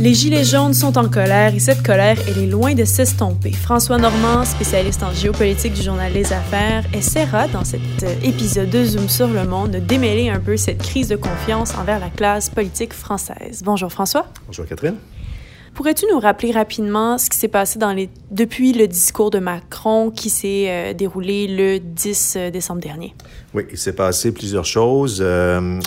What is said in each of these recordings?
Les Gilets jaunes sont en colère et cette colère, elle est loin de s'estomper. François Normand, spécialiste en géopolitique du journal Les Affaires, essaiera dans cet euh, épisode de Zoom sur le monde de démêler un peu cette crise de confiance envers la classe politique française. Bonjour François. Bonjour Catherine. Pourrais-tu nous rappeler rapidement ce qui s'est passé depuis le discours de Macron qui s'est euh, déroulé le 10 euh, décembre dernier? Oui, il s'est passé plusieurs choses. Euh,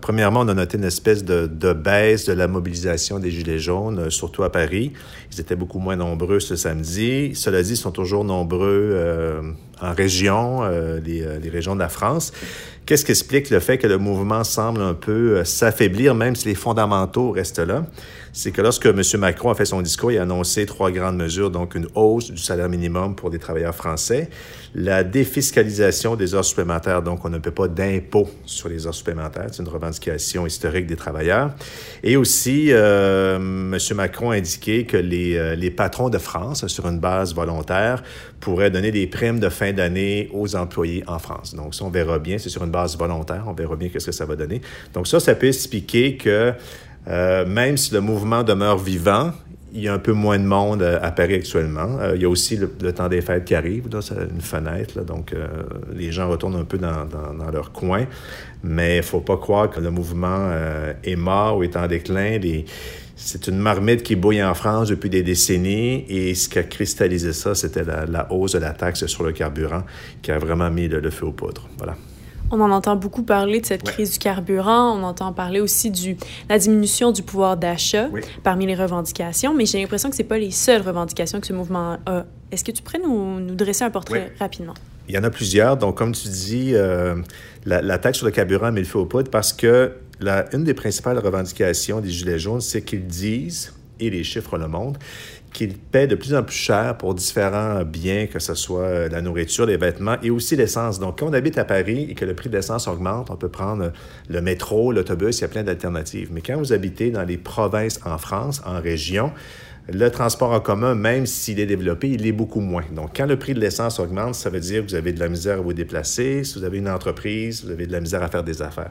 premièrement, on a noté une espèce de, de, baisse de la mobilisation des Gilets jaunes, surtout à Paris. Ils étaient beaucoup moins nombreux ce samedi. Cela dit, ils sont toujours nombreux en région, les, les, régions de la France. Qu'est-ce qui explique le fait que le mouvement semble un peu s'affaiblir, même si les fondamentaux restent là? C'est que lorsque M. Macron a fait son discours, il a annoncé trois grandes mesures, donc une hausse du salaire minimum pour les travailleurs français, la défiscalisation des heures supplémentaires, donc on ne paie pas d'impôts sur les heures supplémentaires, c'est une revendication historique des travailleurs, et aussi euh, M. Macron a indiqué que les, euh, les patrons de France, sur une base volontaire, pourraient donner des primes de fin d'année aux employés en France. Donc ça, on verra bien, c'est sur une base volontaire, on verra bien qu'est-ce que ça va donner. Donc ça, ça peut expliquer que euh, même si le mouvement demeure vivant, il y a un peu moins de monde à Paris actuellement. Euh, il y a aussi le, temps des fêtes qui arrive, là, une fenêtre, donc euh, les gens retournent un peu dans, dans, leur coin. Mais il ne faut pas croire que le mouvement euh, est mort ou est en déclin. C'est une marmite qui bouille en France depuis des décennies et ce qui a cristallisé ça, c'était la, la, hausse de la taxe sur le carburant qui a vraiment mis le, le feu aux poudres. Voilà. On en entend beaucoup parler de cette ouais. crise du carburant. On entend parler aussi de la diminution du pouvoir d'achat oui. parmi les revendications, mais j'ai l'impression que ce pas les seules revendications que ce mouvement a. Est-ce que tu pourrais nous, nous dresser un portrait oui. rapidement? Il y en a plusieurs. Donc, comme tu dis, euh, la, la, taxe sur le carburant met le feu aux poudres parce que la, une des principales revendications des Gilets jaunes, c'est qu'ils disent, et les chiffres le montrent, qu'ils paient de plus en plus cher pour différents biens, que ce soit la nourriture, les vêtements et aussi l'essence. Donc, quand on habite à Paris et que le prix de l'essence augmente, on peut prendre le métro, l'autobus, il y a plein d'alternatives. Mais quand vous habitez dans les provinces en France, en région, le transport en commun, même s'il est développé, il est beaucoup moins. Donc, quand le prix de l'essence augmente, ça veut dire que vous avez de la misère à vous déplacer. Si vous avez une entreprise, vous avez de la misère à faire des affaires.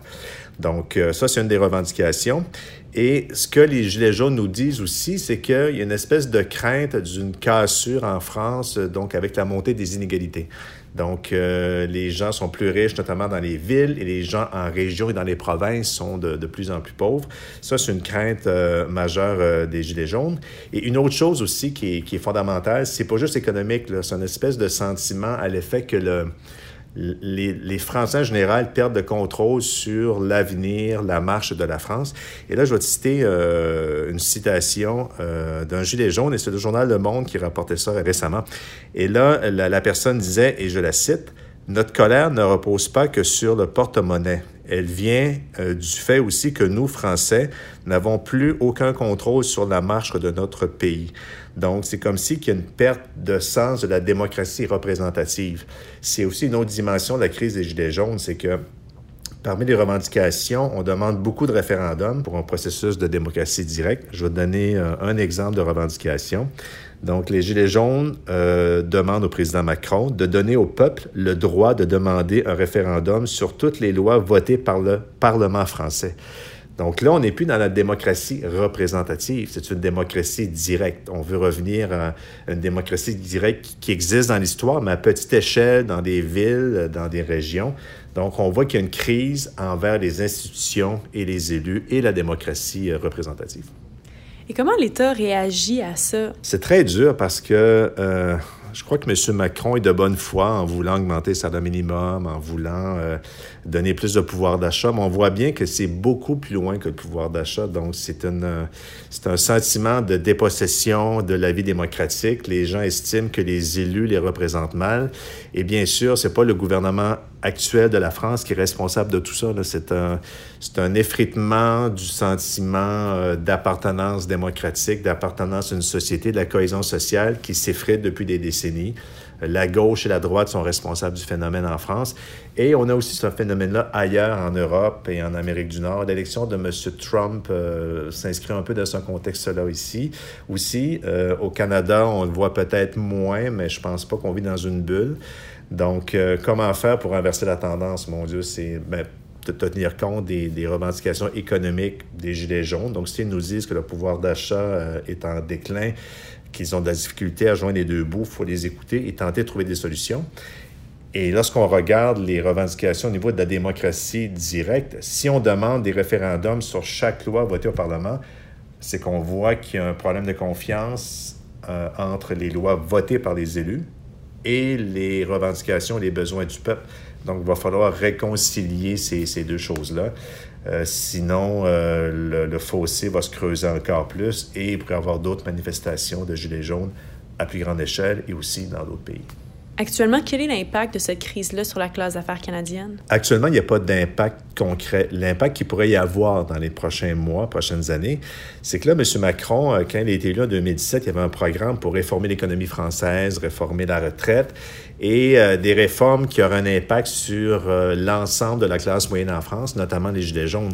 Donc, euh, ça, c'est une des revendications. Et ce que les Gilets jaunes nous disent aussi, c'est qu'il y a une espèce de crainte d'une cassure en France, donc avec la montée des inégalités. Donc, euh, les gens sont plus riches, notamment dans les villes, et les gens en région et dans les provinces sont de, de plus en plus pauvres. Ça, c'est une crainte euh, majeure euh, des Gilets jaunes. Et une autre chose aussi qui est, qui est fondamentale, c'est pas juste économique, c'est une espèce de sentiment à l'effet que le, les, Français en général perdent le contrôle sur l'avenir, la marche de la France. Et là, je vais te citer euh, une citation euh, d'un gilet jaune, et c'est le journal Le Monde qui rapportait ça récemment. Et là, la, la personne disait, et je la cite, Notre colère ne repose pas que sur le porte-monnaie. Elle vient euh, du fait aussi que nous, Français, n'avons plus aucun contrôle sur la marche de notre pays. Donc, c'est comme si qu'il y a une perte de sens de la démocratie représentative. C'est aussi une autre dimension de la crise des Gilets jaunes, c'est que Parmi les revendications, on demande beaucoup de référendums pour un processus de démocratie directe. Je vais donner euh, un exemple de revendication. Donc, les Gilets jaunes euh, demandent au président Macron de donner au peuple le droit de demander un référendum sur toutes les lois votées par le Parlement français. Donc là, on n'est plus dans la démocratie représentative, c'est une démocratie directe. On veut revenir à une démocratie directe qui existe dans l'histoire, mais à petite échelle, dans des villes, dans des régions. Donc, on voit qu'il y a une crise envers les institutions et les élus et la démocratie représentative. Et comment l'État réagit à ça? C'est très dur parce que euh, je crois que M. Macron est de bonne foi en voulant augmenter le salaire minimum, en voulant euh, donner plus de pouvoir d'achat, mais on voit bien que c'est beaucoup plus loin que le pouvoir d'achat. Donc, c'est un, c'est un sentiment de dépossession de la vie démocratique. Les gens estiment que les élus les représentent mal. Et bien sûr, c'est pas le gouvernement actuel de la France qui est responsable de tout ça. C'est un, un effritement du sentiment euh, d'appartenance démocratique, d'appartenance à une société, de la cohésion sociale qui s'effrite depuis des décennies. La gauche et la droite sont responsables du phénomène en France. Et on a aussi ce phénomène-là ailleurs en Europe et en Amérique du Nord. L'élection de M. Trump euh, s'inscrit un peu dans ce contexte-là ici. Aussi, euh, au Canada, on le voit peut-être moins, mais je pense pas qu'on vit dans une bulle. Donc, euh, comment faire pour inverser la tendance, mon Dieu? C'est ben, de tenir compte des, revendications économiques des Gilets jaunes. Donc, s'ils nous disent que le pouvoir d'achat est en déclin, qu'ils ont de la difficulté à joindre les deux bouts, il faut les écouter et tenter de trouver des solutions. Et lorsqu'on regarde les revendications au niveau de la démocratie directe, si on demande des référendums sur chaque loi votée au Parlement, c'est qu'on voit qu'il y a un problème de confiance euh, entre les lois votées par les élus et les revendications les besoins du peuple. Donc, il va falloir réconcilier ces deux choses-là. Euh, sinon, euh, le, fossé va se creuser encore plus et il pourrait y avoir d'autres manifestations de gilets jaunes à plus grande échelle et aussi dans d'autres pays. Actuellement, quel est l'impact de cette crise-là sur la classe d'affaires canadienne? Actuellement, il n'y a pas d'impact concret. L'impact qu'il pourrait y avoir dans les prochains mois, prochaines années, c'est que là, M. Macron, euh, quand il a été élu en 2017, il y avait un programme pour réformer l'économie française, réformer la retraite et euh, des réformes qui auraient un impact sur euh, l'ensemble de la classe moyenne en France, notamment les Gilets jaunes.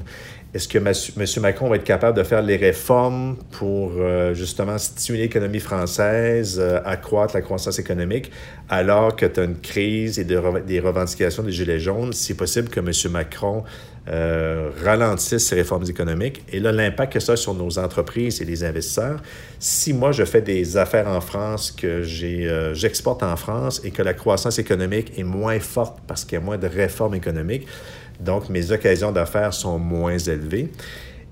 Est-ce que M. Macron va être capable de faire les réformes pour euh, justement stimuler l'économie française, euh, accroître la croissance économique, alors que tu as une crise et des revendications des Gilets jaunes? C'est possible que M. Macron euh, ralentisse ces réformes économiques. Et là, l'impact que ça a sur nos entreprises et les investisseurs, si moi je fais des affaires en France, que j'exporte en France et que la croissance économique est moins forte parce qu'il y a moins de réformes économiques, donc, mes occasions d'affaires sont moins élevées.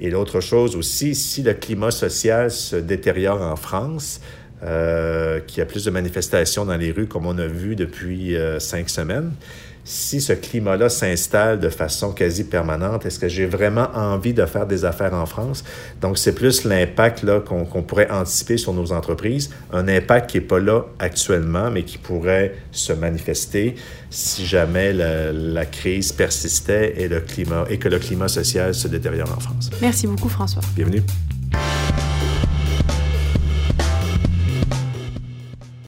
Et l'autre chose aussi, si le climat social se détériore en France, euh, qu'il y a plus de manifestations dans les rues comme on a vu depuis euh, cinq semaines, si ce climat-là s'installe de façon quasi permanente, est-ce que j'ai vraiment envie de faire des affaires en France? Donc, c'est plus l'impact qu'on pourrait anticiper sur nos entreprises, un impact qui n'est pas là actuellement, mais qui pourrait se manifester si jamais la, la crise persistait et, le climat, et que le climat social se détériore en France. Merci beaucoup, François. Bienvenue.